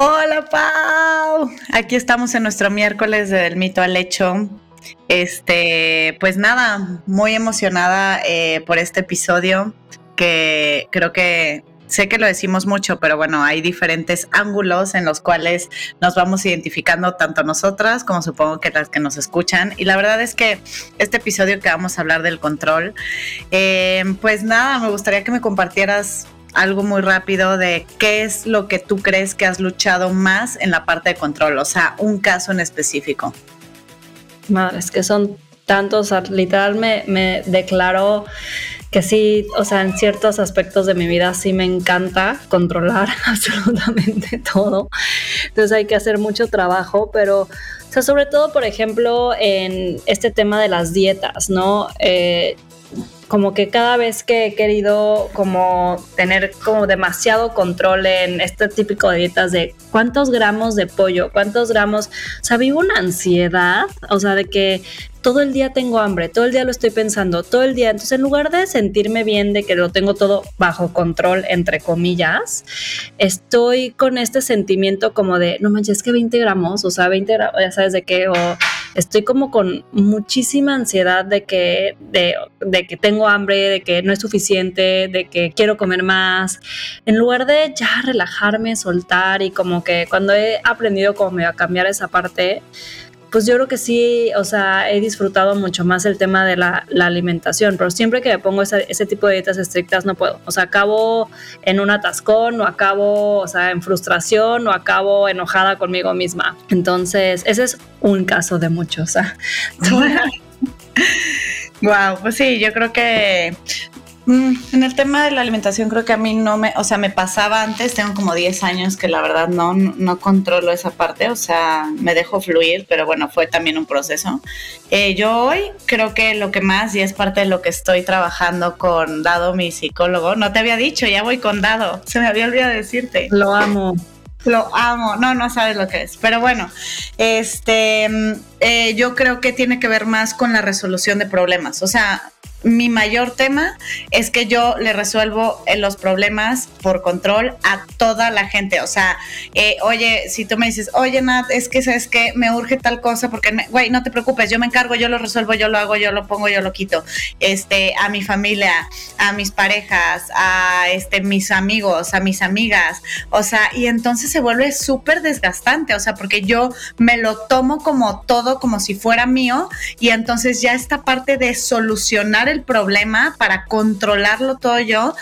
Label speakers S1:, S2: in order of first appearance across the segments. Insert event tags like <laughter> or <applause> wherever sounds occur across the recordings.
S1: Hola Pau, aquí estamos en nuestro miércoles del mito al hecho. Este, pues nada, muy emocionada eh, por este episodio que creo que sé que lo decimos mucho, pero bueno, hay diferentes ángulos en los cuales nos vamos identificando tanto nosotras como supongo que las que nos escuchan. Y la verdad es que este episodio que vamos a hablar del control, eh, pues nada, me gustaría que me compartieras algo muy rápido de qué es lo que tú crees que has luchado más en la parte de control, o sea, un caso en específico.
S2: Madre, es que son tantos, literal me, me declaro que sí, o sea, en ciertos aspectos de mi vida sí me encanta controlar <laughs> absolutamente todo. Entonces hay que hacer mucho trabajo, pero, o sea, sobre todo, por ejemplo, en este tema de las dietas, ¿no? Eh, como que cada vez que he querido como tener como demasiado control en este típico de dietas de cuántos gramos de pollo, cuántos gramos, o sea, vivo una ansiedad, o sea, de que todo el día tengo hambre, todo el día lo estoy pensando, todo el día. Entonces, en lugar de sentirme bien de que lo tengo todo bajo control, entre comillas, estoy con este sentimiento como de, no manches, es que 20 gramos, o sea, 20 gramos, ya sabes de qué, o estoy como con muchísima ansiedad de que, de, de que tengo hambre, de que no es suficiente, de que quiero comer más. En lugar de ya relajarme, soltar y como que cuando he aprendido como a cambiar esa parte, pues yo creo que sí, o sea, he disfrutado mucho más el tema de la, alimentación, pero siempre que me pongo ese, tipo de dietas estrictas no puedo. O sea, acabo en un atascón o acabo, o sea, en frustración o acabo enojada conmigo misma. Entonces, ese es un caso de muchos.
S1: Wow, <laughs> <laughs> pues sí, yo creo que en el tema de la alimentación creo que a mí no me, o sea, me pasaba antes, tengo como 10 años que la verdad no, no controlo esa parte, o sea, me dejo fluir, pero bueno, fue también un proceso. Eh, yo hoy creo que lo que más, y es parte de lo que estoy trabajando con Dado, mi psicólogo, no te había dicho, ya voy con Dado, se me había olvidado decirte.
S2: Lo amo.
S1: Lo amo, no, no sabes lo que es. Pero bueno, este, mm, eh, yo creo que tiene que ver más con la resolución de problemas. O sea, mi mayor tema es que yo le resuelvo eh, los problemas por control a toda la gente. O sea, eh, oye, si tú me dices, oye, Nat, es que sabes que me urge tal cosa, porque, güey, no te preocupes, yo me encargo, yo lo resuelvo, yo lo hago, yo lo pongo, yo lo quito. Este, a mi familia, a mis parejas, a este, mis amigos, a mis amigas. O sea, y entonces se vuelve súper desgastante. O sea, porque yo me lo tomo como todo, como si fuera mío, y entonces ya esta parte de solucionar el problema, para controlarlo todo yo,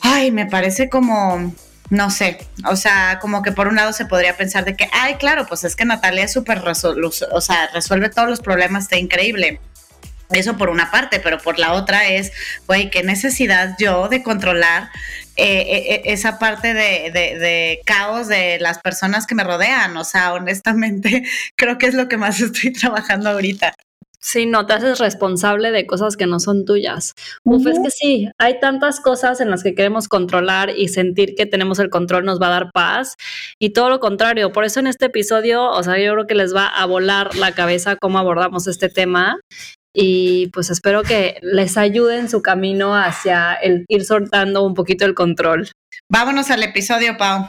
S1: ay, me parece como, no sé, o sea, como que por un lado se podría pensar de que, ay, claro, pues es que Natalia es súper, o sea, resuelve todos los problemas, está increíble. Eso por una parte, pero por la otra es, güey, qué necesidad yo de controlar eh, eh, eh, esa parte de, de, caos de las personas que me rodean. O sea, honestamente, <laughs> creo que es lo que más estoy trabajando ahorita.
S2: Sí, no te haces responsable de cosas que no son tuyas. Uf, es que sí, hay tantas cosas en las que queremos controlar y sentir que tenemos el control nos va a dar paz y todo lo contrario. Por eso en este episodio, o sea, yo creo que les va a volar la cabeza cómo abordamos este tema y pues espero que les ayude en su camino hacia el ir soltando un poquito el control.
S1: Vámonos al episodio, Pau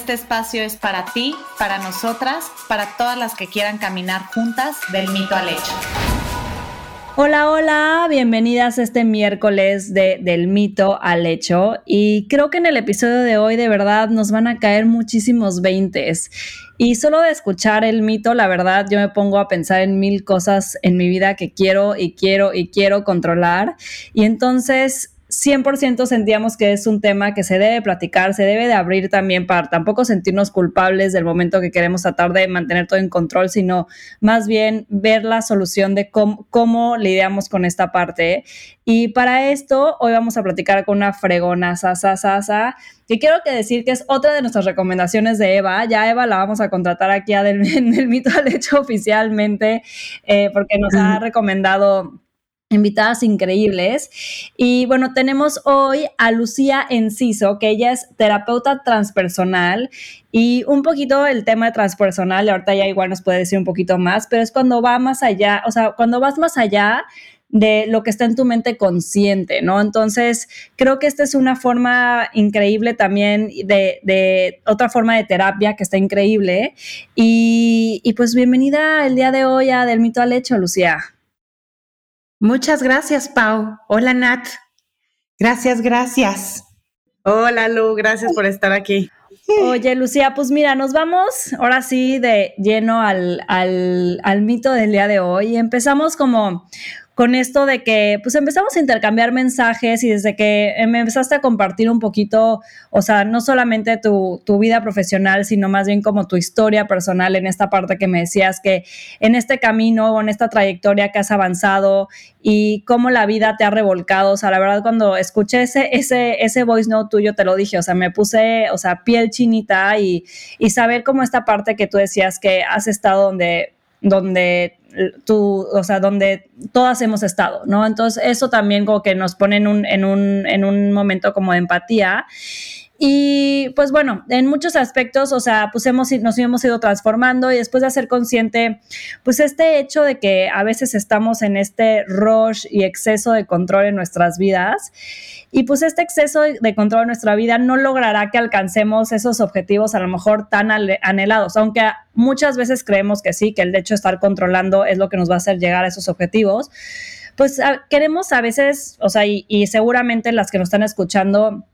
S1: Este espacio es para ti, para nosotras, para todas las que quieran caminar juntas del mito al hecho.
S2: Hola, hola, bienvenidas a este miércoles de Del mito al hecho. Y creo que en el episodio de hoy de verdad nos van a caer muchísimos veintes. Y solo de escuchar el mito, la verdad, yo me pongo a pensar en mil cosas en mi vida que quiero y quiero y quiero controlar. Y entonces 100% sentíamos que es un tema que se debe platicar, se debe de abrir también para tampoco sentirnos culpables del momento que queremos tratar de mantener todo en control, sino más bien ver la solución de cómo, cómo lidiamos con esta parte. Y para esto, hoy vamos a platicar con una fregona, sasa, sasa, que quiero que decir que es otra de nuestras recomendaciones de Eva. Ya Eva la vamos a contratar aquí a del, <laughs> en el mito al hecho oficialmente, eh, porque nos ha recomendado invitadas increíbles. Y bueno, tenemos hoy a Lucía Enciso, que ella es terapeuta transpersonal y un poquito el tema de transpersonal, ahorita ya igual nos puede decir un poquito más, pero es cuando va más allá, o sea, cuando vas más allá de lo que está en tu mente consciente, ¿no? Entonces, creo que esta es una forma increíble también de, de otra forma de terapia que está increíble. Y, y pues bienvenida el día de hoy a Del Mito al Hecho, Lucía.
S3: Muchas gracias, Pau. Hola, Nat. Gracias, gracias.
S1: Hola, Lu. Gracias por estar aquí.
S2: Oye, Lucía, pues mira, nos vamos ahora sí de lleno al, al, al mito del día de hoy. Empezamos como con esto de que pues empezamos a intercambiar mensajes y desde que me empezaste a compartir un poquito, o sea, no solamente tu, tu, vida profesional, sino más bien como tu historia personal en esta parte que me decías que en este camino o en esta trayectoria que has avanzado y cómo la vida te ha revolcado, o sea, la verdad cuando escuché ese, ese, ese voice note tuyo te lo dije, o sea, me puse, o sea, piel chinita y, y saber cómo esta parte que tú decías que has estado donde donde tú, o sea, donde todas hemos estado, ¿no? Entonces, eso también como que nos pone en un, en un, en un momento como de empatía. Y pues bueno, en muchos aspectos, o sea, pues hemos, nos hemos ido transformando y después de hacer consciente, pues este hecho de que a veces estamos en este rush y exceso de control en nuestras vidas y pues este exceso de control en nuestra vida no logrará que alcancemos esos objetivos a lo mejor tan anhelados, aunque muchas veces creemos que sí, que el hecho de estar controlando es lo que nos va a hacer llegar a esos objetivos. Pues queremos a veces, o sea, y, y seguramente las que nos están escuchando,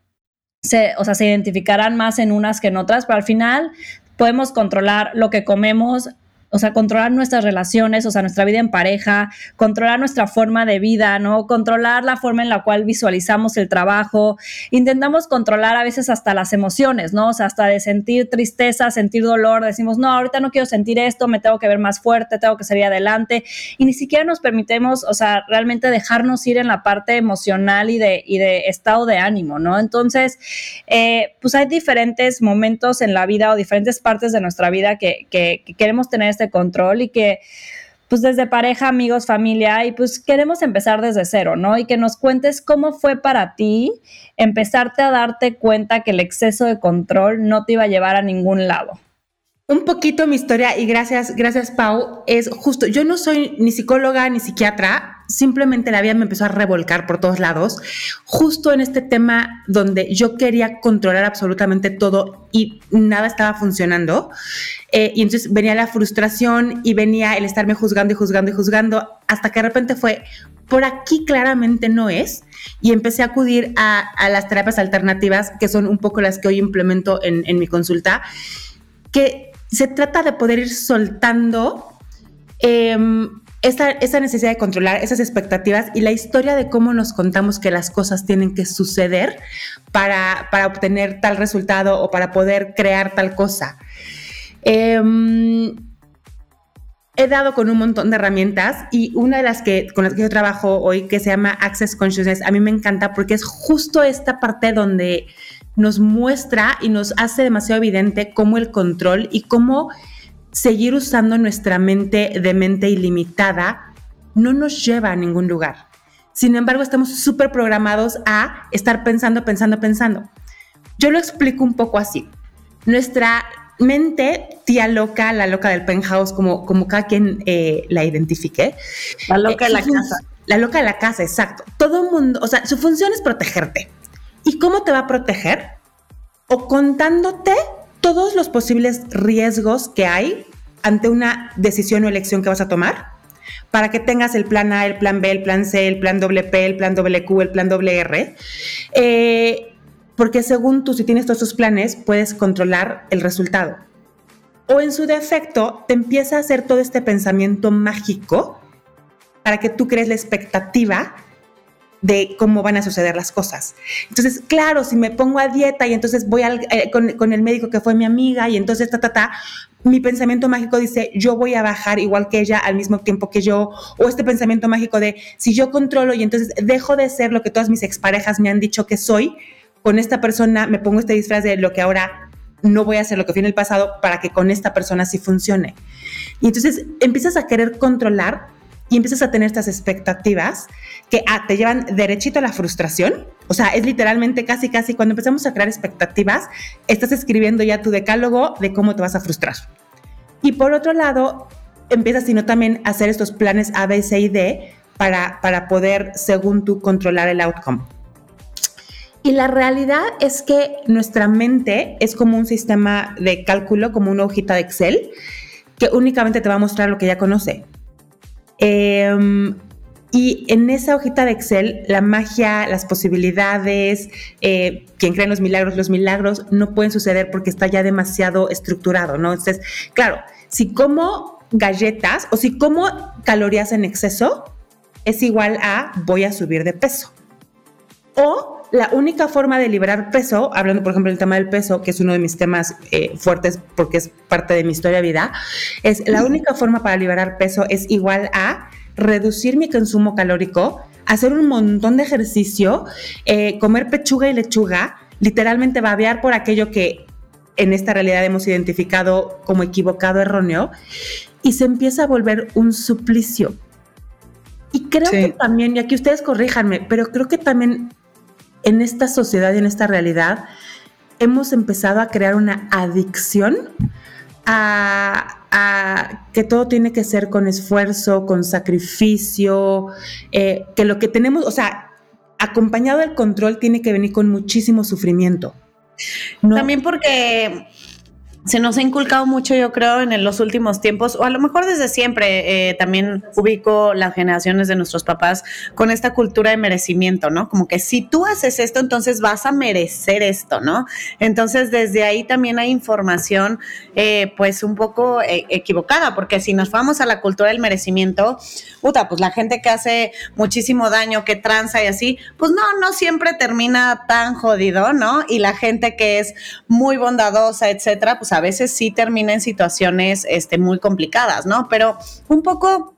S2: se, o sea, se identificarán más en unas que en otras, pero al final podemos controlar lo que comemos, o sea, controlar nuestras relaciones, o sea, nuestra vida en pareja, controlar nuestra forma de vida, ¿no? Controlar la forma en la cual visualizamos el trabajo. Intentamos controlar a veces hasta las emociones, ¿no? O sea, hasta de sentir tristeza, sentir dolor, decimos, no, ahorita no quiero sentir esto, me tengo que ver más fuerte, tengo que salir adelante. Y ni siquiera nos permitimos, o sea, realmente dejarnos ir en la parte emocional y de, y de estado de ánimo, ¿no? Entonces, eh, pues hay diferentes momentos en la vida o diferentes partes de nuestra vida que, que, que queremos tener este control y que pues desde pareja, amigos, familia, y pues queremos empezar desde cero, ¿no? Y que nos cuentes cómo fue para ti empezarte a darte cuenta que el exceso de control no te iba a llevar a ningún lado.
S3: Un poquito mi historia y gracias, gracias Pau, es justo, yo no soy ni psicóloga ni psiquiatra, simplemente la vida me empezó a revolcar por todos lados, justo en este tema donde yo quería controlar absolutamente todo y nada estaba funcionando. Eh, y entonces venía la frustración y venía el estarme juzgando y juzgando y juzgando, hasta que de repente fue, por aquí claramente no es. Y empecé a acudir a, las terapias alternativas, que son un poco las que hoy implemento en, en mi consulta, que se trata de poder ir soltando. Eh, esa, necesidad de controlar esas expectativas y la historia de cómo nos contamos que las cosas tienen que suceder para, obtener tal resultado o para poder crear tal cosa. Em, he dado con un montón de herramientas y una de las que con las que yo trabajo hoy que se llama Access Consciousness a mí me encanta porque es justo esta parte donde nos muestra y nos hace demasiado evidente cómo el control y cómo seguir usando nuestra mente de mente ilimitada no nos lleva a ningún lugar. Sin embargo, estamos súper programados a estar pensando, pensando, pensando. Yo lo explico un poco así. Nuestra mente, tía loca, la loca del penthouse, como, como cada quien eh, la identifique.
S1: La loca de la casa.
S3: La loca de la casa, exacto. Todo mundo, o sea, su función es protegerte. ¿Y cómo te va a proteger? O contándote todos los posibles riesgos que hay ante una decisión o elección que vas a tomar para que tengas el plan A, el plan B, el plan C, el plan WP, el plan WQ, el plan WR. Eh, porque según tú, si tienes todos esos planes, puedes controlar el resultado. O en su defecto, te empieza a hacer todo este pensamiento mágico para que tú crees la expectativa de cómo van a suceder las cosas. Entonces, claro, si me pongo a dieta y entonces voy eh, con, con, el médico que fue mi amiga y entonces ta, ta, ta, mi pensamiento mágico dice, yo voy a bajar igual que ella al mismo tiempo que yo, o este pensamiento mágico de, si yo controlo y entonces dejo de ser lo que todas mis exparejas me han dicho que soy, con esta persona me pongo este disfraz de lo que ahora no voy a hacer lo que fui en el pasado para que con esta persona sí funcione. Y entonces empiezas a querer controlar y empiezas a tener estas expectativas que ah, te llevan derechito a la frustración. O sea, es literalmente casi, casi cuando empezamos a crear expectativas, estás escribiendo ya tu decálogo de cómo te vas a frustrar. Y por otro lado, empiezas sino también a hacer estos planes A, B, C y D para, para poder, según tú, controlar el outcome. Y la realidad es que nuestra mente es como un sistema de cálculo, como una hojita de Excel, que únicamente te va a mostrar lo que ya conoce. Em, y en esa hojita de Excel, la magia, las posibilidades, eh, quien cree en los milagros, los milagros no pueden suceder porque está ya demasiado estructurado, ¿no? Entonces, claro, si como galletas o si como calorías en exceso, es igual a voy a subir de peso. O la única forma de liberar peso, hablando por ejemplo del tema del peso, que es uno de mis temas eh, fuertes porque es parte de mi historia de vida, es la única forma para liberar peso es igual a reducir mi consumo calórico, hacer un montón de ejercicio, eh, comer pechuga y lechuga, literalmente babear por aquello que en esta realidad hemos identificado como equivocado, erróneo, y se empieza a volver un suplicio. Y creo que también, y aquí ustedes corríjanme, pero creo que también en esta sociedad y en esta realidad hemos empezado a crear una adicción a, que todo tiene que ser con esfuerzo, con sacrificio, eh, que lo que tenemos, o sea, acompañado del control tiene que venir con muchísimo sufrimiento.
S1: También porque se nos ha inculcado mucho, yo creo, en los últimos tiempos, o a lo mejor desde siempre, eh, también ubico las generaciones de nuestros papás con esta cultura de merecimiento, ¿no? Como que si tú haces esto, entonces vas a merecer esto, ¿no? Entonces, desde ahí también hay información, eh, pues un poco eh, equivocada, porque si nos vamos a la cultura del merecimiento, puta, pues la gente que hace muchísimo daño, que tranza y así, pues no, no siempre termina tan jodido, ¿no? Y la gente que es muy bondadosa, etcétera, pues a veces sí termina en situaciones este, muy complicadas, ¿no? Pero un poco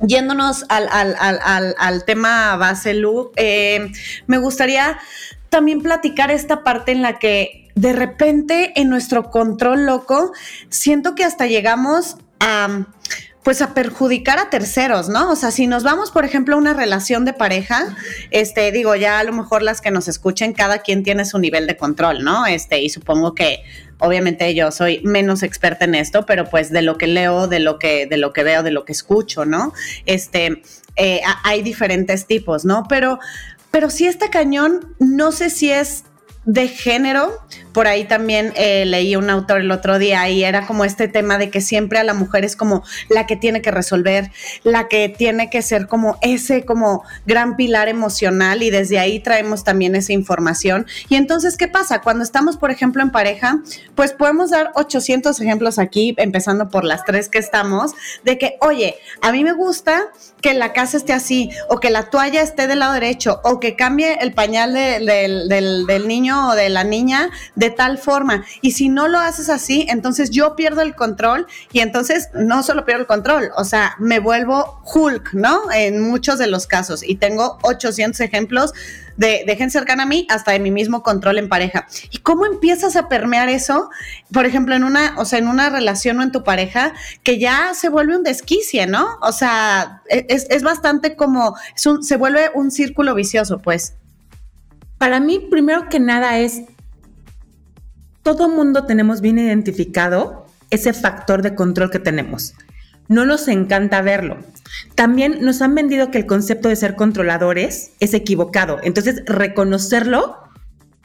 S1: yéndonos al, al, tema base, Lu, eh, me gustaría también platicar esta parte en la que de repente en nuestro control loco, siento que hasta llegamos a pues a perjudicar a terceros, ¿no? O sea, si nos vamos, por ejemplo, a una relación de pareja, este, digo, ya a lo mejor las que nos escuchen, cada quien tiene su nivel de control, ¿no? Este, y supongo que obviamente yo soy menos experta en esto, pero pues de lo que leo, de lo que, de lo que veo, de lo que escucho, ¿no? Este, eh, hay diferentes tipos, ¿no? Pero, pero si este cañón, no sé si es de género. Por ahí también eh, leí un autor el otro día y era como este tema de que siempre a la mujer es como la que tiene que resolver, la que tiene que ser como ese como gran pilar emocional y desde ahí traemos también esa información. Y entonces, ¿qué pasa? Cuando estamos, por ejemplo, en pareja, pues podemos dar 800 ejemplos aquí, empezando por las tres que estamos, de que, oye, a mí me gusta que la casa esté así, o que la toalla esté del lado derecho, o que cambie el pañal del niño o de la niña de tal forma. Y si no lo haces así, entonces yo pierdo el control y entonces no solo pierdo el control, o sea, me vuelvo Hulk, ¿no? En muchos de los casos. Y tengo 800 ejemplos de, de, gente cercana a mí hasta de mi mismo control en pareja. ¿Y cómo empiezas a permear eso? Por ejemplo, en una, o sea, en una relación o en tu pareja que ya se vuelve un desquicie, ¿no? O sea, e, es, es bastante como, se vuelve un círculo vicioso, pues.
S3: Para mí, primero que nada es, todo mundo tenemos bien identificado ese factor de control que tenemos. No nos encanta verlo. También nos han vendido que el concepto de ser controladores es equivocado. Entonces, reconocerlo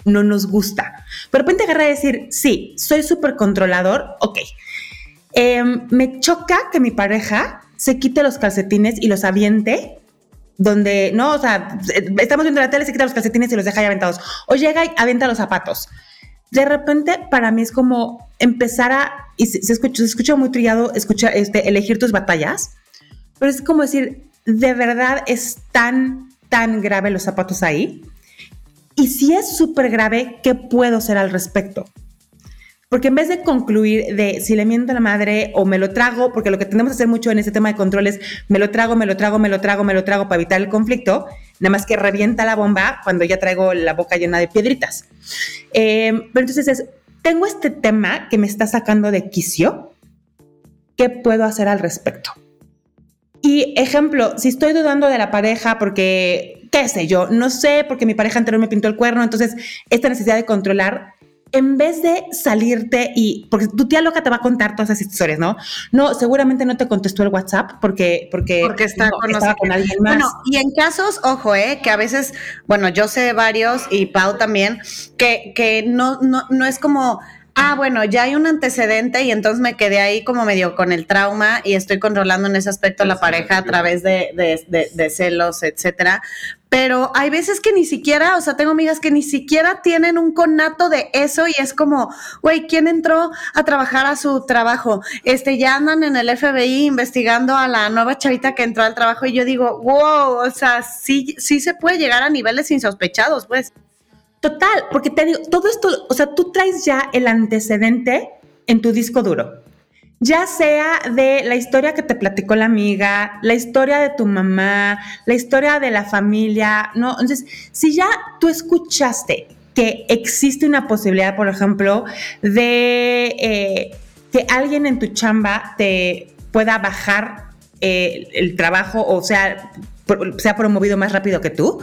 S3: no nos gusta. Pero de repente agarra a decir, sí, soy súper controlador, ok. Em, me choca que mi pareja se quite los calcetines y los aviente donde, no, o sea, estamos viendo la tele, se quita los calcetines y los deja ahí aventados. O llega y avienta los zapatos. De repente, para mí es como empezar a, y se, escucha, se escucha, muy trillado, escucha, este, elegir tus batallas, pero es como decir, de verdad es tan tan grave los zapatos ahí? Y si es súper grave, ¿qué puedo hacer al respecto? Porque en vez de concluir de si le miento a la madre o me lo trago, porque lo que tenemos que hacer mucho en este tema de control es me lo trago, me lo trago, me lo trago, me lo trago para evitar el conflicto, nada más que revienta la bomba cuando ya traigo la boca llena de piedritas. Eh, pero entonces es, tengo este tema que me está sacando de quicio, ¿qué puedo hacer al respecto? Y ejemplo, si estoy dudando de la pareja porque, qué sé yo, no sé, porque mi pareja anterior me pintó el cuerno, entonces esta necesidad de controlar, en vez de salirte y, porque tu tía loca te va a contar todas esas historias, ¿no? No, seguramente no te contestó el WhatsApp porque, porque,
S1: porque está con, con, alguien más. Bueno, y en casos, ojo, eh, que a veces, bueno, yo sé varios y Pau también, que, que no, no, no es como ah, bueno, ya hay un antecedente y entonces me quedé ahí como medio con el trauma y estoy controlando en ese aspecto a la pareja a través de, de, celos, etcétera. Pero hay veces que ni siquiera, o sea, tengo amigas que ni siquiera tienen un conato de eso y es como, güey, ¿quién entró a trabajar a su trabajo? Este, ya andan en el FBI investigando a la nueva chavita que entró al trabajo y yo digo, wow, o sea, sí, sí se puede llegar a niveles insospechados, pues.
S3: Total, porque te digo, todo esto, o sea, tú traes ya el antecedente en tu disco duro. Ya sea de la historia que te platicó la amiga, la historia de tu mamá, la historia de la familia, ¿no? Entonces, si ya tú escuchaste que existe una posibilidad, por ejemplo, de eh, que alguien en tu chamba te pueda bajar eh, el trabajo o sea, sea promovido más rápido que tú,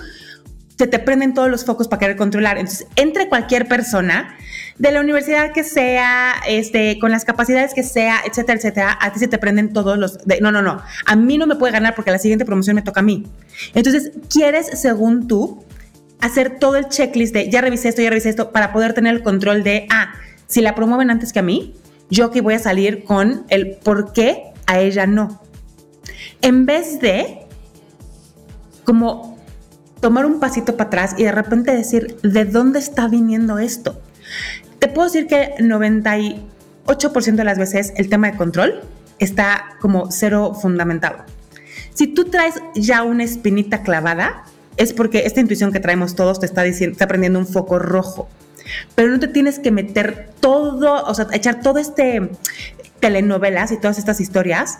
S3: se te prenden todos los focos para querer controlar. Entonces, entre cualquier persona, de la universidad que sea, este, con las capacidades que sea, etcétera, etcétera, a ti se te prenden todos los... no, no, no, a mí no me puede ganar porque la siguiente promoción me toca a mí. Entonces, quieres, según tú, hacer todo el checklist de ya revisé esto, ya revisé esto, para poder tener el control de, ah, si la promueven antes que a mí, yo que voy a salir con el por qué a ella no. En vez de como tomar un pasito para atrás y de repente decir, ¿de dónde está viniendo esto? Te puedo decir que 98% de las veces el tema de control está como cero fundamentado. Si tú traes ya una espinita clavada, es porque esta intuición que traemos todos te está diciendo, está prendiendo un foco rojo. Pero no te tienes que meter todo, o sea, echar todo este telenovelas y todas estas historias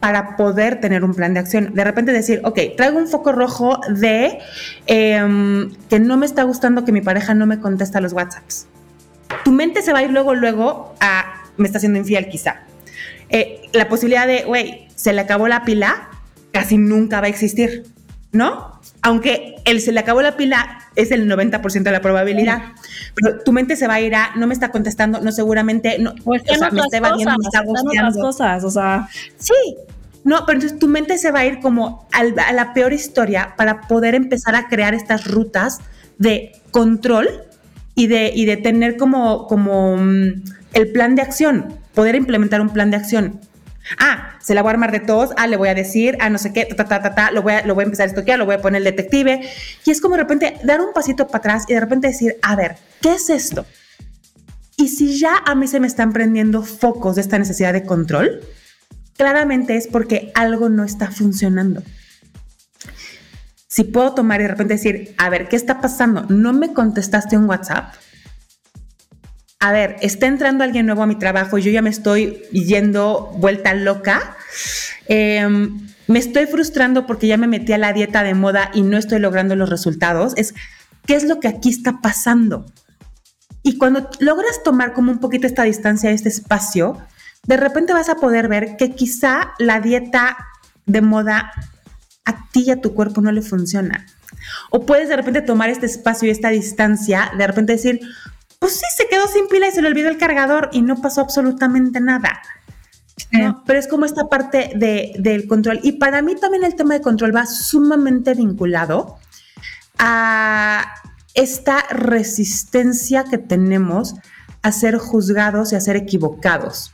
S3: para poder tener un plan de acción. De repente decir, ok, traigo un foco rojo de em, que no me está gustando que mi pareja no me contesta los WhatsApps. Tu mente se va a ir luego, luego a, me está haciendo infiel quizá. Eh, la posibilidad de, güey, se le acabó la pila, casi nunca va a existir, ¿no? Aunque el se le acabó la pila es el 90% de la probabilidad. Pero tu mente se va a ir a, no me está contestando, no seguramente, no,
S2: o sea, me está evadiendo, me está cosas, o sea.
S3: Sí, no, pero entonces tu mente se va a ir como a la peor historia para poder empezar a crear estas rutas de control y de, y de tener como, como mm, el plan de acción, poder implementar un plan de acción. Ah, se la voy a armar de todos, ah, le voy a decir, ah, no sé qué, ta, ta, ta, ta, lo voy a, lo voy a empezar a estoquear, lo voy a poner el detective. Y es como de repente dar un pasito para atrás y de repente decir, a ver, ¿qué es esto? Y si ya a mí se me están prendiendo focos de esta necesidad de control, claramente es porque algo no está funcionando. Si puedo tomar y de repente decir, a ver, ¿qué está pasando? ¿No me contestaste un WhatsApp? A ver, está entrando alguien nuevo a mi trabajo yo ya me estoy yendo vuelta loca. Em, me estoy frustrando porque ya me metí a la dieta de moda y no estoy logrando los resultados. Es, ¿qué es lo que aquí está pasando? Y cuando logras tomar como un poquito esta distancia, este espacio, de repente vas a poder ver que quizá la dieta de moda a ti y a tu cuerpo no le funciona. O puedes de repente tomar este espacio y esta distancia, de repente decir, pues sí, se quedó sin pila y se le olvidó el cargador y no pasó absolutamente nada. Pero es como esta parte de, del control. Y para mí también el tema de control va sumamente vinculado a esta resistencia que tenemos a ser juzgados y a ser equivocados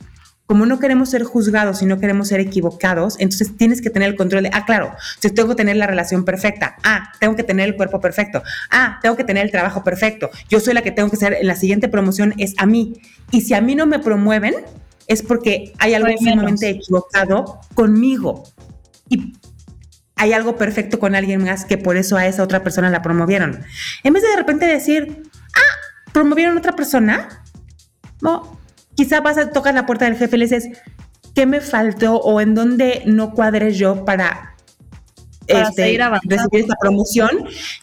S3: como no queremos ser juzgados y no queremos ser equivocados, entonces tienes que tener el control de, ah, claro, si tengo que tener la relación perfecta, ah, tengo que tener el cuerpo perfecto, ah, tengo que tener el trabajo perfecto, yo soy la que tengo que ser, en la siguiente promoción es a mí. Y si a mí no me promueven, es porque hay algo sumamente equivocado conmigo. Y hay algo perfecto con alguien más que por eso a esa otra persona la promovieron. En vez de de repente decir, ah, promovieron a otra persona, no, quizá vas a tocar la puerta del jefe y le dices, ¿qué me faltó o en dónde no cuadré yo para este, recibir esta promoción.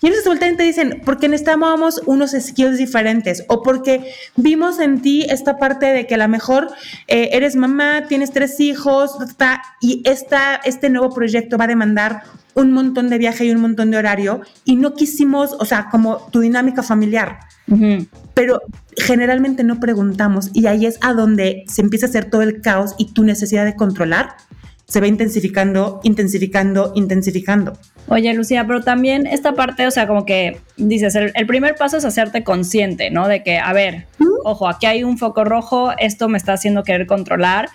S3: Y entonces voltean y te dicen, porque necesitábamos unos skills diferentes o porque vimos en ti esta parte de que a lo mejor eh, eres mamá, tienes tres hijos y esta, este nuevo proyecto va a demandar un montón de viaje y un montón de horario y no quisimos, o sea, como tu dinámica familiar. Pero generalmente no preguntamos y ahí es a donde se empieza a hacer todo el caos y tu necesidad de controlar se va intensificando, intensificando, intensificando.
S2: Oye, Lucía, pero también esta parte, o sea, como que dices, el, primer paso es hacerte consciente, ¿no? De que, a ver, ojo, aquí hay un foco rojo, esto me está haciendo querer controlar.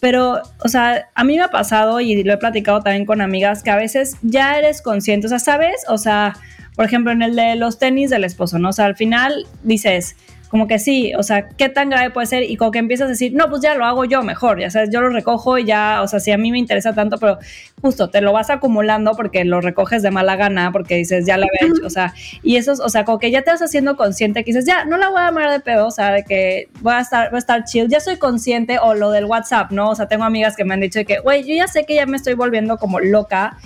S2: Pero, o sea, a mí me ha pasado y lo he platicado también con amigas que a veces ya eres consciente, o sea, ¿sabes? O sea, por ejemplo, en el de los tenis del esposo, ¿no? O sea, al final dices, como que sí, o sea, ¿qué tan grave puede ser? Y como que empiezas a decir, no, pues ya lo hago yo mejor, ya sabes, yo lo recojo y ya, o sea, si a mí me interesa tanto, pero justo te lo vas acumulando porque lo recoges de mala gana, porque dices, ya lo había hecho, o sea, y eso, o sea, como que ya te vas haciendo consciente que dices, ya, no la voy a amar de pedo, o sea, de que voy a estar, voy a estar chill, ya soy consciente, o lo del WhatsApp, ¿no? O sea, tengo amigas que me han dicho que, güey, yo ya sé que ya me estoy volviendo como loca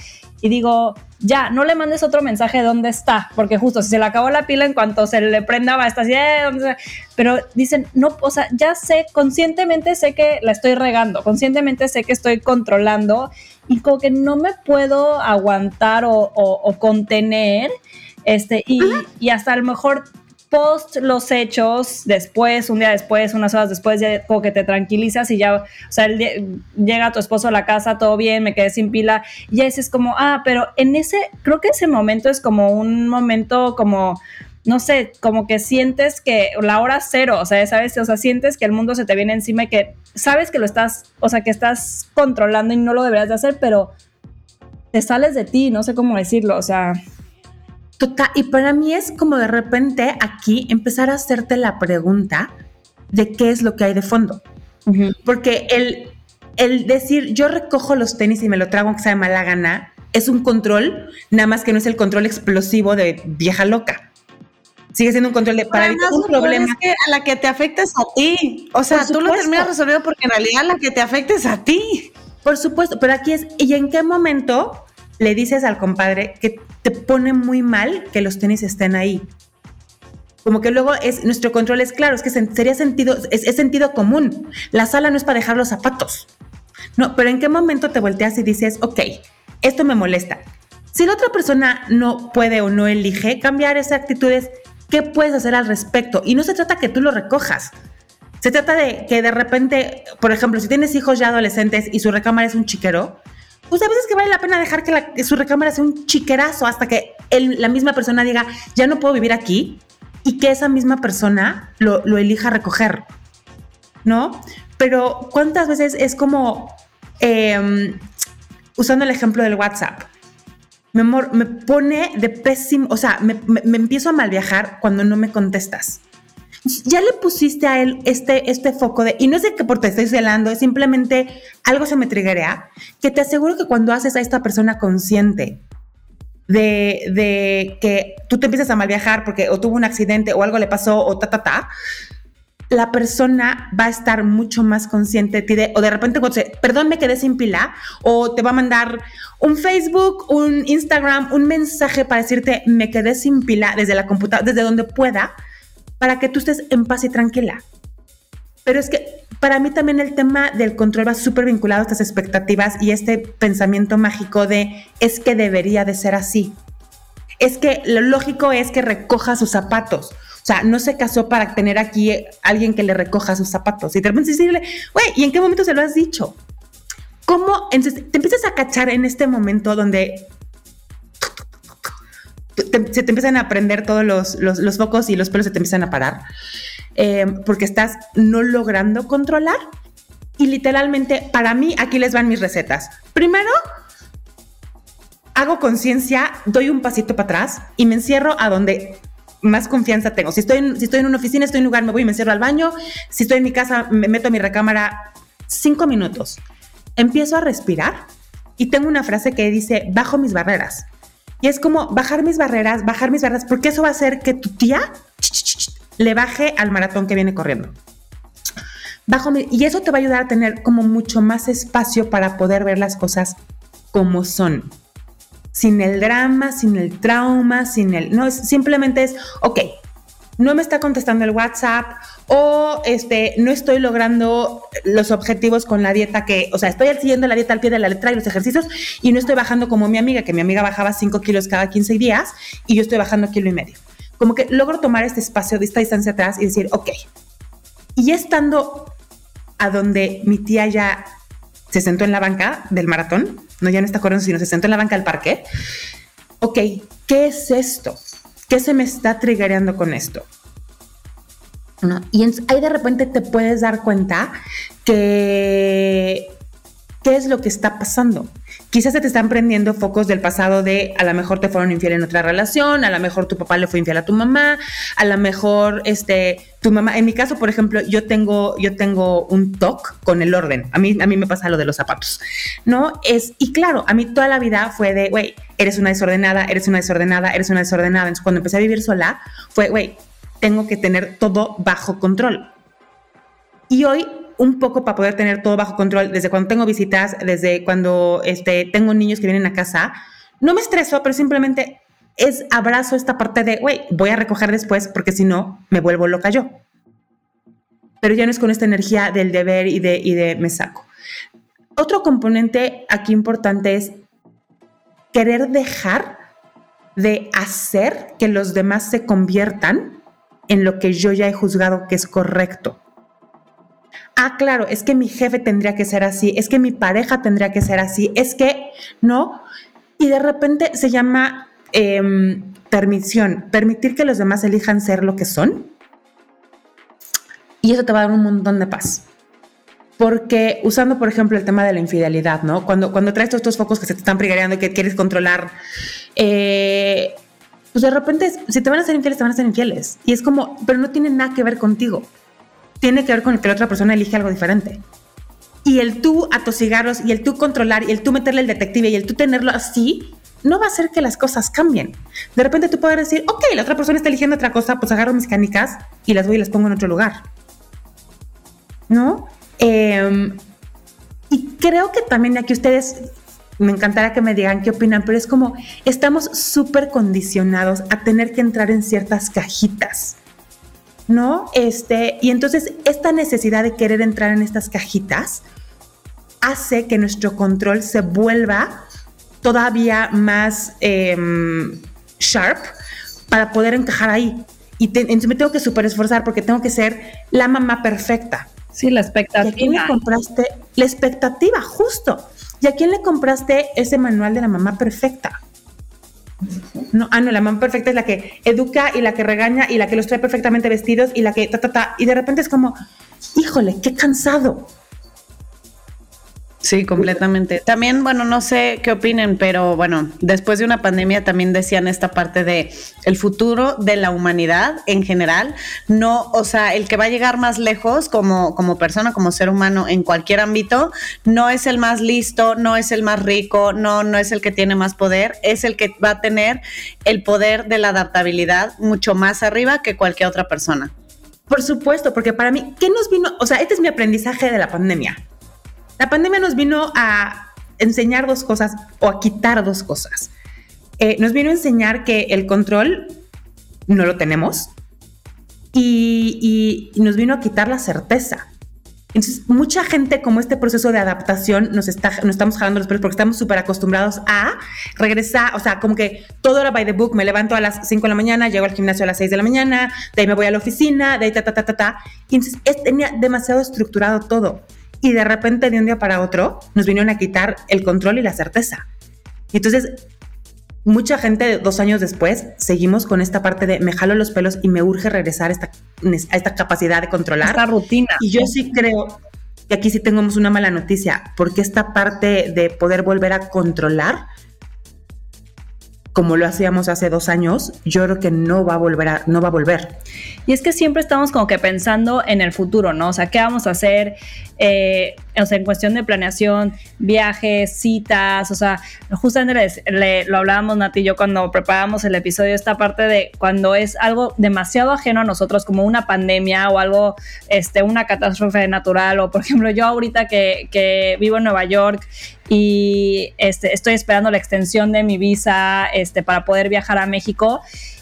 S2: y digo, ya, no le mandes otro mensaje de dónde está, porque justo si se le acabó la pila en cuanto se le prenda va a estar así, eh, pero dicen, no, o sea, ya sé, conscientemente sé que la estoy regando, conscientemente sé que estoy controlando y como que no me puedo aguantar o, contener, este, y, y hasta a lo mejor post los hechos, después, un día después, unas horas después, ya como que te tranquilizas y ya, o sea, llega tu esposo a la casa, todo bien, me quedé sin pila, y ya es como, ah, pero en ese, creo que ese momento es como un momento como, no sé, como que sientes que la hora cero, o sea, sabes, o sea, sientes que el mundo se te viene encima y que sabes que lo estás, o sea, que estás controlando y no lo deberías de hacer, pero te sales de ti, no sé cómo decirlo, o sea,
S3: Total, y para mí es como de repente aquí empezar a hacerte la pregunta de qué es lo que hay de fondo. Porque el, el decir yo recojo los tenis y me lo trago aunque sea de mala gana es un control, nada más que no es el control explosivo de vieja loca. Sigue siendo un control de para evitar un problema. Es
S1: que a la que te afectes a ti. O sea, tú lo terminas resolviendo porque en realidad la que te afectes a ti.
S3: Por supuesto, pero aquí es, ¿y en qué momento le dices al compadre que te pone muy mal que los tenis estén ahí. Como que luego es nuestro control es claro, es que sería sentido, es, sentido común. La sala no es para dejar los zapatos. No, pero ¿en qué momento te volteas y dices, ok, esto me molesta? Si la otra persona no puede o no elige cambiar esas actitudes, ¿qué puedes hacer al respecto? Y no se trata que tú lo recojas. Se trata de que de repente, por ejemplo, si tienes hijos ya adolescentes y su recámara es un chiquero, pues a veces que vale la pena dejar que, su recámara sea un chiquerazo hasta que la misma persona diga, ya no puedo vivir aquí y que esa misma persona lo, elija recoger, ¿no? Pero ¿cuántas veces es como, em, usando el ejemplo del WhatsApp, mi amor, me pone de pésimo, o sea, me, me empiezo a mal viajar cuando no me contestas ya le pusiste a él este, este foco de, y no es de que por te estoy celando, es simplemente algo se me triguea, que te aseguro que cuando haces a esta persona consciente de, de, que tú te empiezas a mal viajar porque o tuvo un accidente o algo le pasó o ta, ta, ta, la persona va a estar mucho más consciente de ti o de repente cuando se, perdón, me quedé sin pila, o te va a mandar un Facebook, un Instagram, un mensaje para decirte, me quedé sin pila desde la computadora, desde donde pueda, para que tú estés en paz y tranquila. Pero es que para mí también el tema del control va súper vinculado a estas expectativas y este pensamiento mágico de es que debería de ser así. Es que lo lógico es que recoja sus zapatos. O sea, no se casó para tener aquí alguien que le recoja sus zapatos. Y de repente decirle, güey, ¿y en qué momento se lo has dicho? ¿Cómo? Entonces, te empiezas a cachar en este momento donde se te empiezan a prender todos los, los, focos y los pelos se te empiezan a parar eh, porque estás no logrando controlar. Y literalmente, para mí, aquí les van mis recetas. Primero, hago conciencia, doy un pasito para atrás y me encierro a donde más confianza tengo. Si estoy, en, si estoy en una oficina, estoy en un lugar, me voy y me encierro al baño. Si estoy en mi casa, me meto a mi recámara cinco minutos. Empiezo a respirar Y tengo una frase que dice, bajo mis barreras. Y es como bajar mis barreras, bajar mis barreras, porque eso va a hacer que tu tía le baje al maratón que viene corriendo. Y eso te va a ayudar a tener como mucho más espacio para poder ver las cosas como son. Sin el drama, sin el trauma, sin el... No, simplemente es, ok, no me está contestando el WhatsApp o este, no estoy logrando los objetivos con la dieta que, o sea, estoy siguiendo la dieta al pie de la letra y los ejercicios y no estoy bajando como mi amiga, que mi amiga bajaba 5 kilos cada 15 días y yo estoy bajando kilo y medio. Como que logro tomar este espacio de esta distancia atrás y decir, ok, y ya estando a donde mi tía ya se sentó en la banca del maratón, no ya no está corriendo, sino se sentó en la banca del parque, ok, ¿qué es esto? ¿Qué se me está triggereando con esto? ¿No? Y ahí de repente te puedes dar cuenta que qué es lo que está pasando. Quizás se te están prendiendo focos del pasado de a lo mejor te fueron infiel en otra relación, a lo mejor tu papá le fue infiel a tu mamá, a lo mejor este tu mamá, en mi caso, por ejemplo, yo tengo yo tengo un toque con el orden. A mí a mí me pasa lo de los zapatos. ¿No? Es y claro, a mí toda la vida fue de, güey, eres una desordenada, eres una desordenada, eres una desordenada. Entonces, cuando empecé a vivir sola, fue, güey, tengo que tener todo bajo control. Y hoy un poco para poder tener todo bajo control, desde cuando tengo visitas, desde cuando este, tengo niños que vienen a casa, no me estreso, pero simplemente es abrazo esta parte de, güey, voy a recoger después porque si no, me vuelvo loca yo. Pero ya no es con esta energía del deber y de, y de me saco. Otro componente aquí importante es querer dejar de hacer que los demás se conviertan en lo que yo ya he juzgado que es correcto ah, claro, es que mi jefe tendría que ser así, es que mi pareja tendría que ser así, es que, ¿no? Y de repente se llama em, permisión, permitir que los demás elijan ser lo que son. Y eso te va a dar un montón de paz. Porque usando, por ejemplo, el tema de la infidelidad, ¿no? Cuando, cuando traes todos estos focos que se te están brigareando y que quieres controlar, eh, pues de repente, si te van a ser infieles, te van a ser infieles. Y es como, pero no tiene nada que ver contigo tiene que ver con que la otra persona elige algo diferente. Y el tú atosigarlos y el tú controlar y el tú meterle el detective y el tú tenerlo así, no va a hacer que las cosas cambien. De repente tú puedes decir, ok, la otra persona está eligiendo otra cosa, pues agarro mis canicas y las voy y las pongo en otro lugar. ¿No? Em, y creo que también aquí ustedes, me encantará que me digan qué opinan, pero es como estamos súper condicionados a tener que entrar en ciertas cajitas. ¿no? Este, y entonces esta necesidad de querer entrar en estas cajitas hace que nuestro control se vuelva todavía más em, sharp para poder encajar ahí. Y entonces me tengo que súper esforzar porque tengo que ser la mamá perfecta.
S2: Sí, la expectativa. ¿Y a
S3: quién le compraste la expectativa? Justo. ¿Y a quién le compraste ese manual de la mamá perfecta? No, ah, no, la mamá perfecta es la que educa y la que regaña y la que los trae perfectamente vestidos y la que ta, ta, ta. Y de repente es como, híjole, qué cansado.
S1: Sí, completamente. También, bueno, no sé qué opinen, pero bueno, después de una pandemia también decían esta parte de el futuro de la humanidad en general, no, o sea, el que va a llegar más lejos como, como persona, como ser humano en cualquier ámbito, no es el más listo, no es el más rico, no, no es el que tiene más poder, es el que va a tener el poder de la adaptabilidad mucho más arriba que cualquier otra persona.
S3: Por supuesto, porque para mí, ¿qué nos vino? O sea, este es mi aprendizaje de la pandemia la pandemia nos vino a enseñar dos cosas o a quitar dos cosas. Eh, nos vino a enseñar que el control no lo tenemos y, nos vino a quitar la certeza. Entonces, mucha gente, como este proceso de adaptación, nos, está, nos estamos jalando los pelos porque estamos súper acostumbrados a regresar, o sea, como que todo era by the book, me levanto a las 5 de la mañana, llego al gimnasio a las 6 de la mañana, de ahí me voy a la oficina, de ahí ta, ta, ta, ta, ta. Y entonces tenía demasiado estructurado todo y de repente de un día para otro nos vinieron a quitar el control y la certeza. Y entonces, mucha gente dos años después seguimos con esta parte de me jalo los pelos y me urge regresar a esta, a esta capacidad de controlar.
S2: Esta rutina.
S3: Y yo sí creo que aquí sí tenemos una mala noticia, porque esta parte de poder volver a controlar como lo hacíamos hace dos años, yo creo que no va a volver a, no va a volver.
S2: Y es que siempre estamos como que pensando en el futuro, ¿no? O sea, ¿qué vamos a hacer? Eh, o sea, en cuestión de planeación, viajes, citas, o sea, justamente lo hablábamos Nati y yo cuando preparamos el episodio, esta parte de cuando es algo demasiado ajeno a nosotros, como una pandemia o algo, este, una catástrofe natural, o por ejemplo, yo ahorita que vivo en Nueva York y este, estoy esperando la extensión de mi visa este, para poder viajar a México.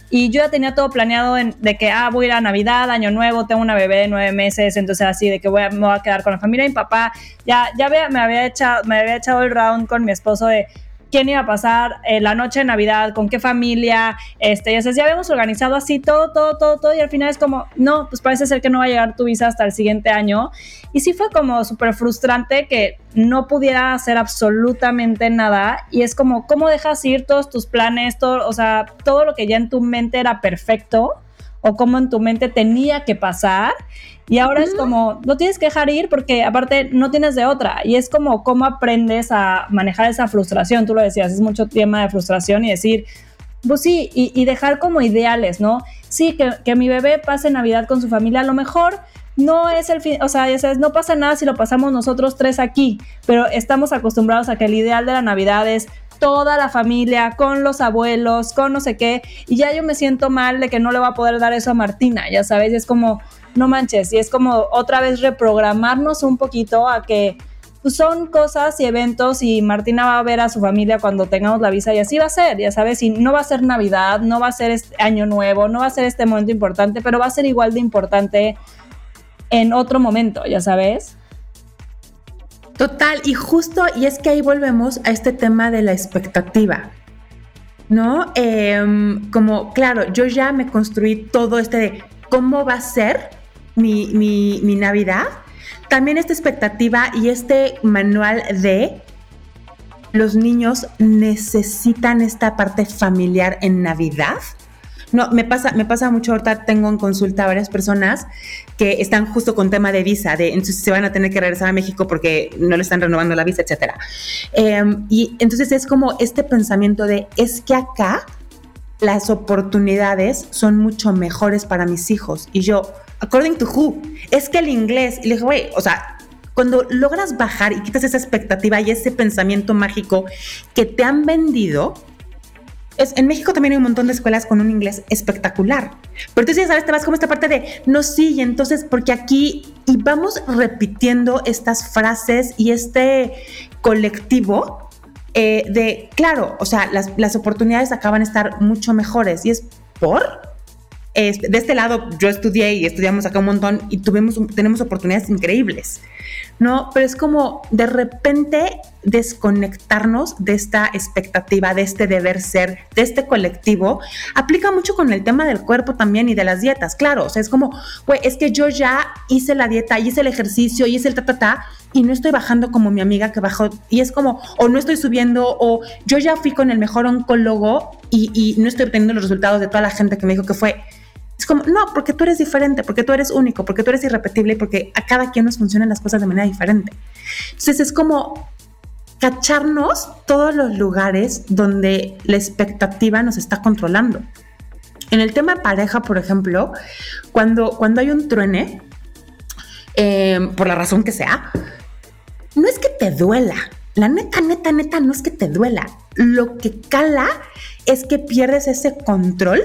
S2: Y yo ya tenía todo planeado de que, ah, voy a ir a Navidad, Año Nuevo, tengo una bebé de nueve meses, entonces así, de que voy a, me voy a quedar con la familia. Mi papá ya, ya me, había me había echado el round con mi esposo de, quién iba a pasar eh, la noche de Navidad, con qué familia, este, ya, ya habíamos organizado así todo, todo, todo, todo, y al final es como, no, pues parece ser que no va a llegar tu visa hasta el siguiente año. Y sí fue como súper frustrante que no pudiera hacer absolutamente nada, y es como, ¿cómo dejas ir todos tus planes, todo, o sea, todo lo que ya en tu mente era perfecto? o cómo en tu mente tenía que pasar. Y ahora es como, no tienes que dejar ir porque aparte no tienes de otra. Y es como cómo aprendes a manejar esa frustración. Tú lo decías, es mucho tema de frustración y decir, pues sí, y, dejar como ideales, ¿no? Sí, que, que, mi bebé pase Navidad con su familia, a lo mejor no es el fin, o sea, ya sabes, no pasa nada si lo pasamos nosotros tres aquí, pero estamos acostumbrados a que el ideal de la Navidad es toda la familia, con los abuelos, con no sé qué, y ya yo me siento mal de que no le va a poder dar eso a Martina, ya sabes, es como, no manches, y es como otra vez reprogramarnos un poquito a que pues, son cosas y eventos y Martina va a ver a su familia cuando tengamos la visa y así va a ser, ya sabes, y no va a ser Navidad, no va a ser este año nuevo, no va a ser este momento importante, pero va a ser igual de importante en otro momento, ya sabes.
S3: Total, y justo, y es que ahí volvemos a este tema de la expectativa, ¿no? Em, como, claro, yo ya me construí todo este de cómo va a ser mi, mi Navidad. También esta expectativa y este manual de los niños necesitan esta parte familiar en Navidad. No, me pasa, me pasa mucho ahorita, tengo en consulta varias personas que están justo con tema de visa, de entonces se van a tener que regresar a México porque no le están renovando la visa, etcétera. Em, y entonces es como este pensamiento de es que acá las oportunidades son mucho mejores para mis hijos. Y yo, according to who, es que el inglés, y le dije, güey, o sea, cuando logras bajar y quitas esa expectativa y ese pensamiento mágico que te han vendido, en México también hay un montón de escuelas con un inglés espectacular. Pero entonces ya sabes, te vas como esta parte de, no, sí, y entonces, porque aquí, y vamos repitiendo estas frases y este colectivo eh, de, claro, o sea, las, las oportunidades acaban de estar mucho mejores. Y es por, de este lado yo estudié y estudiamos acá un montón y tuvimos, tenemos oportunidades increíbles, ¿no? Pero es como de repente desconectarnos de esta expectativa, de este deber ser, de este colectivo, aplica mucho con el tema del cuerpo también y de las dietas, claro, o sea, es como, güey, es que yo ya hice la dieta, hice el ejercicio, hice el ta, ta, ta, y no estoy bajando como mi amiga que bajó, y es como, o no estoy subiendo, o yo ya fui con el mejor oncólogo y, y no estoy obteniendo los resultados de toda la gente que me dijo que fue es como, no, porque tú eres diferente, porque tú eres único, porque tú eres irrepetible y porque a cada quien nos funcionan las cosas de manera diferente. Entonces es como cacharnos todos los lugares donde la expectativa nos está controlando. En el tema de pareja, por ejemplo, cuando, cuando hay un truene, em, por la razón que sea, no es que te duela. La neta, neta, neta, no es que te duela. Lo que cala es que pierdes ese control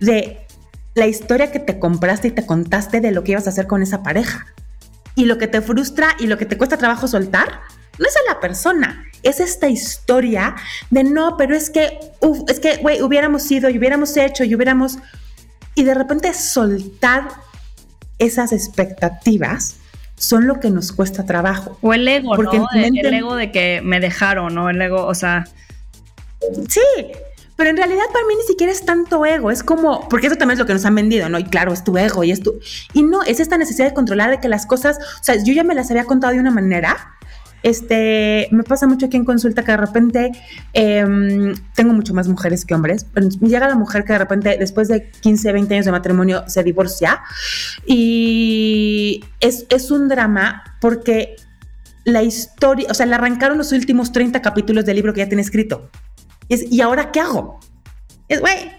S3: de la historia que te compraste y te contaste de lo que ibas a hacer con esa pareja. Y lo que te frustra y lo que te cuesta trabajo soltar, no es a la persona, es esta historia de no, pero es que, es que, güey, hubiéramos ido y hubiéramos hecho y hubiéramos... Y de repente soltar esas expectativas son lo que nos cuesta trabajo.
S2: O el ego, Porque ¿no? El ego de que me dejaron, ¿no? El ego, o sea...
S3: Sí, pero en realidad para mí ni siquiera es tanto ego, es como, porque eso también es lo que nos han vendido, ¿no? Y claro, es tu ego y es tu... Y no, es esta necesidad de controlar de que las cosas, o sea, yo ya me las había contado de una manera. Este, me pasa mucho aquí en consulta que de repente em, tengo mucho más mujeres que hombres. Llega la mujer que de repente, después de 15, 20 años de matrimonio, se divorcia y es, es un drama porque la historia, o sea, le arrancaron los últimos 30 capítulos del libro que ya tiene escrito. ¿Y ahora qué hago? Es, güey,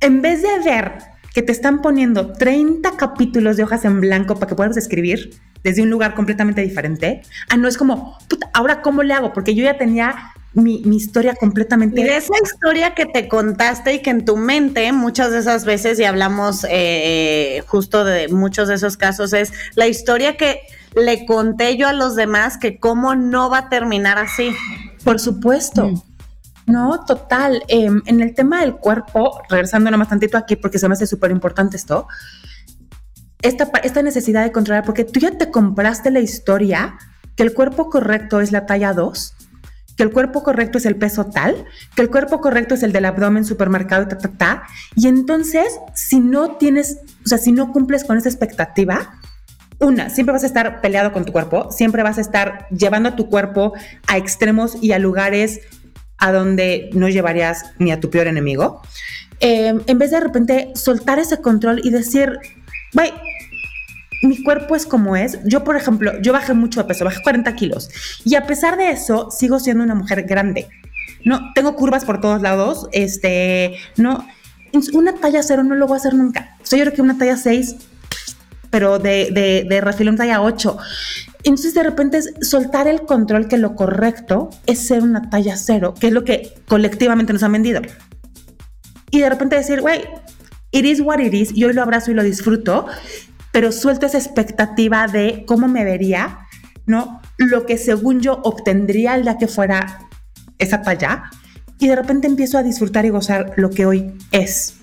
S3: en vez de ver que te están poniendo 30 capítulos de hojas en blanco para que puedas escribir desde un lugar completamente diferente, ah, no es como, puta, ahora cómo le hago, porque yo ya tenía mi, mi, historia completamente.
S1: Y de esa historia que te contaste y que en tu mente muchas de esas veces, y hablamos eh, justo de muchos de esos casos, es la historia que le conté yo a los demás que cómo no va a terminar así.
S3: Por supuesto. Mm. No, total. Eh, en el tema del cuerpo, regresando nomás tantito aquí porque se me hace súper importante esto, esta, esta necesidad de controlar, porque tú ya te compraste la historia que el cuerpo correcto es la talla 2, que el cuerpo correcto es el peso tal, que el cuerpo correcto es el del abdomen supermercado, ta, ta, ta. Y entonces, si no tienes, o sea, si no cumples con esa expectativa, una, siempre vas a estar peleado con tu cuerpo, siempre vas a estar llevando a tu cuerpo a extremos y a lugares a donde no llevarías ni a tu peor enemigo. Eh, en vez de de repente soltar ese control y decir, güey, mi cuerpo es como es. Yo, por ejemplo, yo bajé mucho de peso, bajé 40 kilos. Y a pesar de eso, sigo siendo una mujer grande. No, tengo curvas por todos lados. Este, no, una talla cero no lo voy a hacer nunca. O sea, yo creo que una talla 6, pero de, de, de refilón talla 8. Entonces de repente es soltar el control que lo correcto es ser una talla cero, que es lo que colectivamente nos han vendido. Y de repente decir, güey, it is what it is, y hoy lo abrazo y lo disfruto, pero suelto esa expectativa de cómo me vería, ¿no? Lo que según yo obtendría el día que fuera esa talla, y de repente empiezo a disfrutar y gozar lo que hoy es.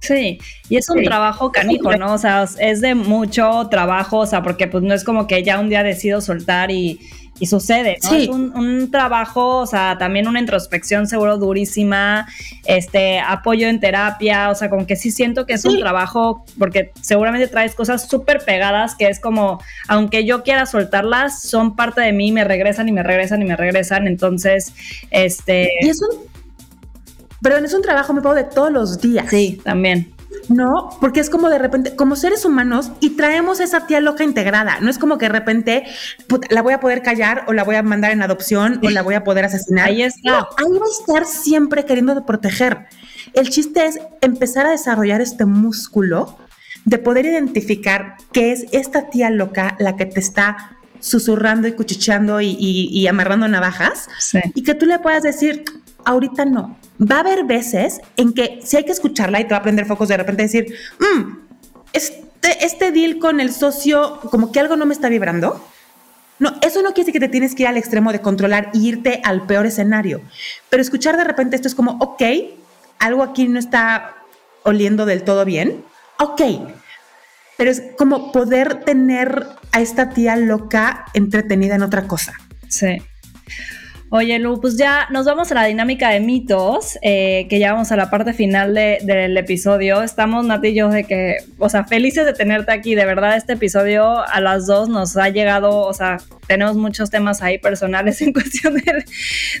S2: Sí, y es un trabajo canijo, ¿no? O sea, es de mucho trabajo, o sea, porque pues no es como que ya un día decido soltar y, y sucede, ¿no? Es un, un, trabajo, o sea, también una introspección seguro durísima, este, apoyo en terapia, o sea, como que sí siento que es un trabajo, porque seguramente traes cosas súper pegadas, que es como, aunque yo quiera soltarlas, son parte de mí, me regresan y me regresan y me regresan, entonces, este...
S3: Y es un Perdón, es un trabajo, me puedo de todos los días.
S2: Sí, también.
S3: No, porque es como de repente, como seres humanos, y traemos esa tía loca integrada. No es como que de repente la voy a poder callar o la voy a mandar en adopción o la voy a poder asesinar.
S2: Ahí está.
S3: ahí va a estar siempre queriendo proteger. El chiste es empezar a desarrollar este músculo de poder identificar qué es esta tía loca la que te está susurrando y cuchicheando y, y amarrando navajas
S2: sí.
S3: y que tú le puedas decir, ahorita no, va a haber veces en que si hay que escucharla y te va a prender focos de repente decir, mmm, este, este deal con el socio, como que algo no me está vibrando. No, eso no quiere decir que te tienes que ir al extremo de controlar e irte al peor escenario. Pero escuchar de repente esto es como, ok, algo aquí no está oliendo del todo bien. Ok. Pero es como poder tener a esta tía loca entretenida en otra cosa.
S2: Sí. Oye, Lu, pues ya nos vamos a la dinámica de mitos, eh, que ya vamos a la parte final de, del episodio. Estamos, Nati y yo, de que, o sea, felices de tenerte aquí. De verdad, este episodio a las dos nos ha llegado, o sea, tenemos muchos temas ahí personales <laughs> en cuestión de,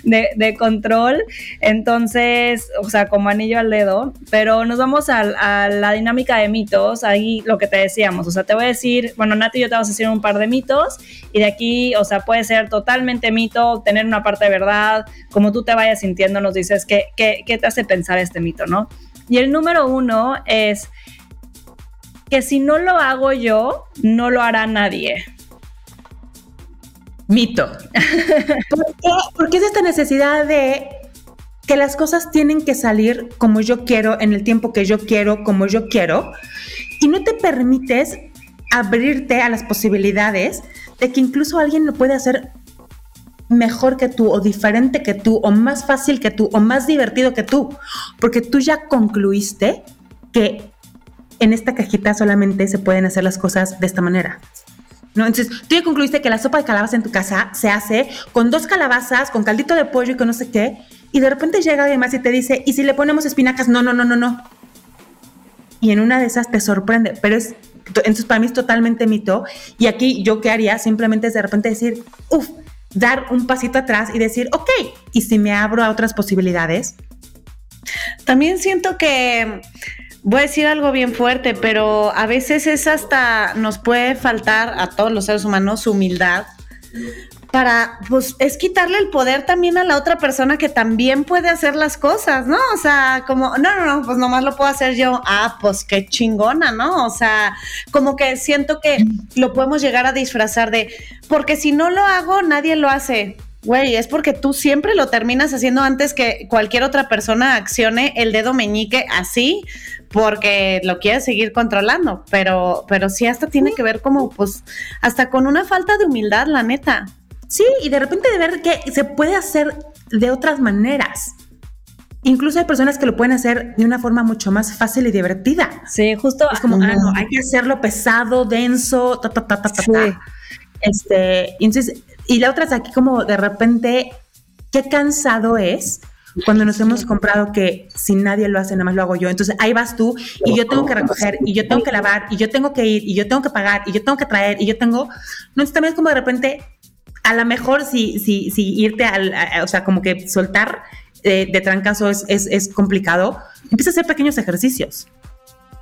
S2: de, de control. Entonces, o sea, como anillo al dedo. Pero nos vamos a, a, la dinámica de mitos, ahí lo que te decíamos. O sea, te voy a decir, bueno, Nati y yo te vamos a decir un par de mitos, y de aquí, o sea, puede ser totalmente mito, tener una parte de verdad, como tú te vayas sintiendo, nos dices qué, qué, qué te hace pensar este mito, ¿no? Y el número uno es que si no lo hago yo, no lo hará nadie.
S3: Mito. <laughs> ¿Por qué? Porque es esta necesidad de que las cosas tienen que salir como yo quiero, en el tiempo que yo quiero, como yo quiero, y no te permites abrirte a las posibilidades de que incluso alguien lo puede hacer mejor que tú o diferente que tú o más fácil que tú o más divertido que tú, porque tú ya concluiste que en esta cajita solamente se pueden hacer las cosas de esta manera. ¿No? Entonces, tú ya concluiste que la sopa de calabaza en tu casa se hace con dos calabazas, con caldito de pollo y con no sé qué, y de repente llega alguien más y te dice, ¿y si le ponemos espinacas? No, no, no, no, no. Y en una de esas te sorprende, pero es, entonces para mí es totalmente mito. Y aquí yo qué haría simplemente es de repente decir, uff, dar un pasito atrás y decir, ok, ¿y si me abro a otras posibilidades?
S1: También siento que voy a decir algo bien fuerte, pero a veces es hasta, nos puede faltar a todos los seres humanos humildad para, pues es quitarle el poder también a la otra persona que también puede hacer las cosas, ¿no? O sea, como, no, no, no, pues nomás lo puedo hacer yo, ah, pues qué chingona, ¿no? O sea, como que siento que lo podemos llegar a disfrazar de, porque si no lo hago, nadie lo hace. Güey, es porque tú siempre lo terminas haciendo antes que cualquier otra persona accione el dedo meñique así, porque lo quieres seguir controlando. Pero, pero sí, hasta tiene que ver como, pues, hasta con una falta de humildad, la neta.
S3: Sí, y de repente de ver que se puede hacer de otras maneras. Incluso hay personas que lo pueden hacer de una forma mucho más fácil y divertida.
S2: Sí, justo.
S3: Es como, ah, no, hay que hacerlo pesado, denso, ta, ta, ta, ta, ta, ta. Este, entonces, y la otra es aquí como de repente, qué cansado es cuando nos hemos comprado que si nadie lo hace, nada más lo hago yo. Entonces ahí vas tú y yo tengo que recoger y yo tengo que lavar y yo tengo que ir y yo tengo que pagar y yo tengo que traer y yo tengo... No, entonces también es como de repente, a lo mejor si, si, si irte al, o sea, como que soltar eh, de trancazo es, es, es complicado, empieza a hacer pequeños ejercicios.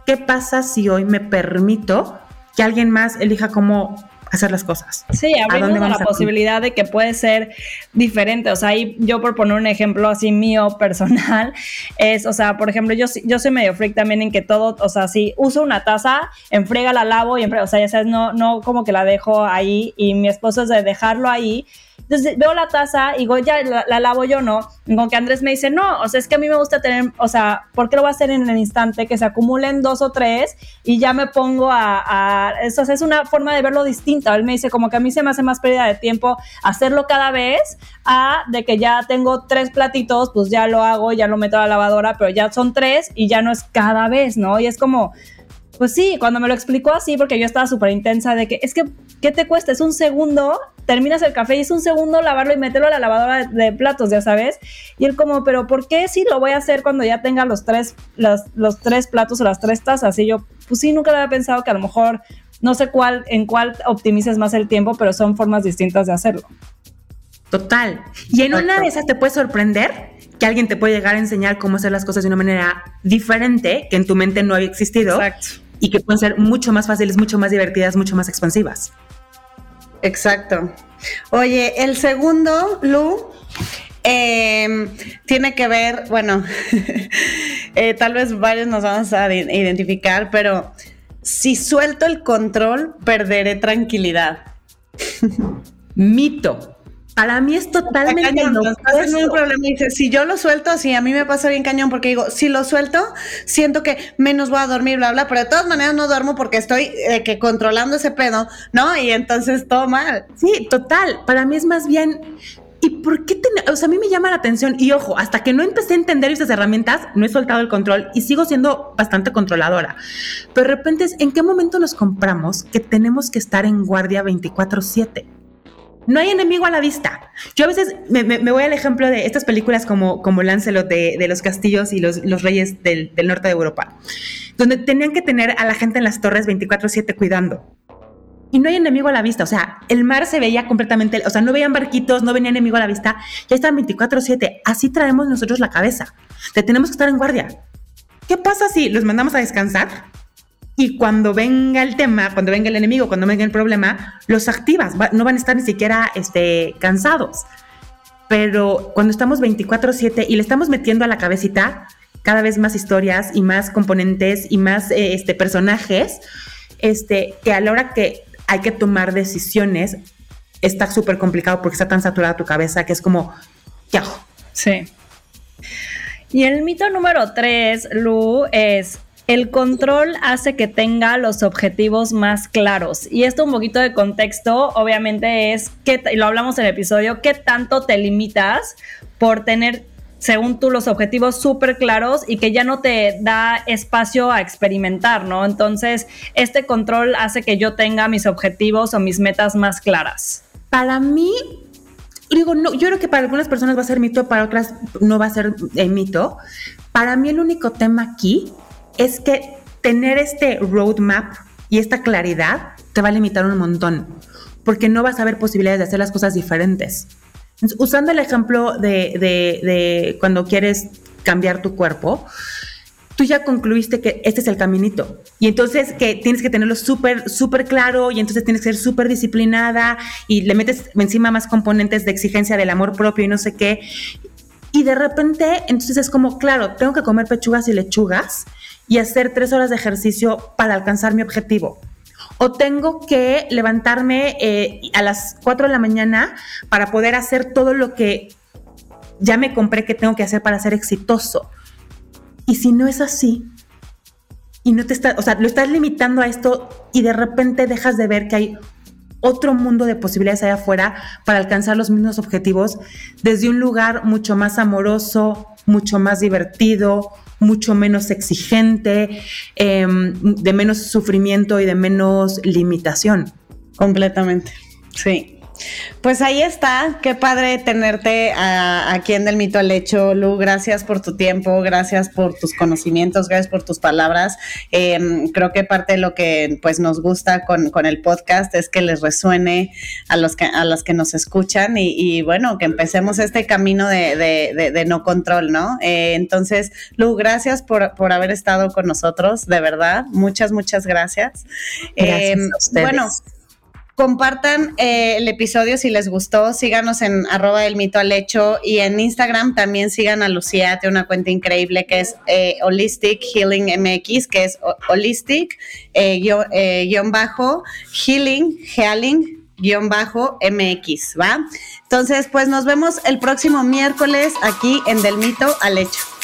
S3: ¿Qué pasa si hoy me permito que alguien más elija cómo hacer las cosas.
S2: Sí, abriendo la posibilidad de que puede ser diferente. O sea, ahí yo por poner un ejemplo así mío personal, <laughs> es, o sea, por ejemplo, yo, yo soy medio freak también en que todo, o sea, si uso una taza, enfrega la lavo y enfrega, o sea, ya sabes, no, no como que la dejo ahí y mi esposo es de dejarlo ahí entonces veo la taza y digo, ya la, lavo yo, ¿no? con que Andrés me dice, no, o sea, es que a mí me gusta tener, o sea, ¿por qué lo voy a hacer en el instante? Que se acumulen dos o tres y ya me pongo a, a eso es una forma de verlo distinta. Él me dice, como que a mí se me hace más pérdida de tiempo hacerlo cada vez a de que ya tengo tres platitos, pues ya lo hago, ya lo meto a la lavadora, pero ya son tres y ya no es cada vez, ¿no? Y es como pues sí, cuando me lo explicó así, porque yo estaba súper intensa de que es que, ¿qué te cuesta? Es un segundo, terminas el café y es un segundo lavarlo y meterlo a la lavadora de, platos, ya sabes. Y él como, pero ¿por qué sí lo voy a hacer cuando ya tenga los tres, los, los tres platos o las tres tazas? Y yo, pues sí, nunca lo había pensado que a lo mejor, no sé cuál, en cuál optimices más el tiempo, pero son formas distintas de hacerlo.
S3: Total. Y en una de esas te puede sorprender que alguien te puede llegar a enseñar cómo hacer las cosas de una manera diferente que en tu mente no había existido. Exacto y que pueden ser mucho más fáciles, mucho más divertidas, mucho más expansivas.
S1: Exacto. Oye, el segundo, Lu, em, tiene que ver, bueno, <laughs> eh, tal vez varios nos vamos a identificar, pero si suelto el control, perderé tranquilidad. <laughs>
S3: Mito. Para mí es totalmente cañón,
S1: un problema y dice, si yo lo suelto, así a mí me pasa bien cañón porque digo, si lo suelto, siento que menos voy a dormir, bla, bla, pero de todas maneras no duermo porque estoy eh, que controlando ese pedo, ¿no? Y entonces todo mal.
S3: Sí, total. Para mí es más bien, ¿y por qué? O sea, a mí me llama la atención y ojo, hasta que no empecé a entender esas herramientas, no he soltado el control y sigo siendo bastante controladora. Pero de repente es, ¿en qué momento nos compramos que tenemos que estar en guardia 24/7? No hay enemigo a la vista. Yo a veces me, voy al ejemplo de estas películas como, como Lancelot de, los castillos y los, reyes del, norte de Europa, donde tenían que tener a la gente en las torres 24/7 cuidando. Y no hay enemigo a la vista, o sea, el mar se veía completamente, o sea, no veían barquitos, no venía enemigo a la vista, ya están 24/7. Así traemos nosotros la cabeza, te tenemos que estar en guardia. ¿Qué pasa si los mandamos a descansar? Y cuando venga el tema, cuando venga el enemigo, cuando venga el problema, los activas, no van a estar ni siquiera este, cansados. Pero cuando estamos 24/7 y le estamos metiendo a la cabecita cada vez más historias y más componentes y más eh, este, personajes, este, que a la hora que hay que tomar decisiones está súper complicado porque está tan saturada tu cabeza que es como, ¿qué hago?
S2: Sí. Y el mito número tres, Lu, es el control hace que tenga los objetivos más claros. Y esto un poquito de contexto, obviamente es que, lo hablamos en el episodio, qué tanto te limitas por tener, según tú, los objetivos súper claros y que ya no te da espacio a experimentar, ¿no? Entonces, este control hace que yo tenga mis objetivos o mis metas más claras.
S3: Para mí, digo, no, yo creo que para algunas personas va a ser mito, para otras no va a ser eh, mito. Para mí el único tema aquí es que tener este roadmap y esta claridad te va a limitar un montón, porque no vas a ver posibilidades de hacer las cosas diferentes. usando el ejemplo de, cuando quieres cambiar tu cuerpo, tú ya concluiste que este es el caminito. Y entonces que tienes que tenerlo súper, súper claro y entonces tienes que ser súper disciplinada y le metes encima más componentes de exigencia del amor propio y no sé qué. Y de repente, entonces es como, claro, tengo que comer pechugas y lechugas y hacer tres horas de ejercicio para alcanzar mi objetivo. O tengo que levantarme eh, a las cuatro de la mañana para poder hacer todo lo que ya me compré que tengo que hacer para ser exitoso. Y si no es así, y no te estás, o sea, lo estás limitando a esto y de repente dejas de ver que hay otro mundo de posibilidades allá afuera para alcanzar los mismos objetivos desde un lugar mucho más amoroso, mucho más divertido, mucho menos exigente, em, de menos sufrimiento y de menos limitación.
S1: Completamente, sí. Pues ahí está, qué padre tenerte aquí en Del Mito al Hecho, Lu, gracias por tu tiempo, gracias por tus conocimientos, gracias por tus palabras. Em, creo que parte de lo que pues nos gusta con, el podcast es que les resuene a los que a las que nos escuchan y, bueno, que empecemos este camino de, no control, ¿no? Eh, entonces, Lu, gracias por, haber estado con nosotros, de verdad, muchas, muchas gracias.
S3: gracias em,
S1: bueno, Compartan eh, el episodio si les gustó, síganos en arroba el mito al hecho y en Instagram también sigan a Lucía, tiene una cuenta increíble que es eh, Holistic Healing MX, que es Holistic eh, guion, bajo Healing, Healing guion bajo MX, ¿va? Entonces, pues nos vemos el próximo miércoles aquí en Del Mito al Hecho.